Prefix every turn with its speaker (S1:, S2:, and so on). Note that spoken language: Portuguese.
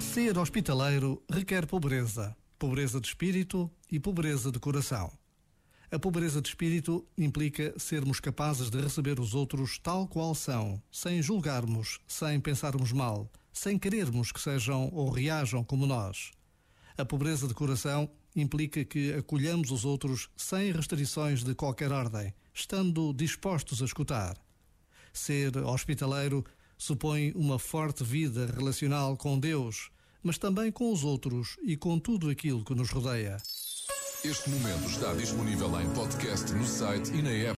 S1: Ser hospitaleiro requer pobreza, pobreza de espírito e pobreza de coração. A pobreza de espírito implica sermos capazes de receber os outros tal qual são, sem julgarmos, sem pensarmos mal, sem querermos que sejam ou reajam como nós. A pobreza de coração implica que acolhamos os outros sem restrições de qualquer ordem, estando dispostos a escutar. Ser hospitaleiro supõe uma forte vida relacional com Deus, mas também com os outros e com tudo aquilo que nos rodeia.
S2: Este momento está disponível em podcast no site e na app.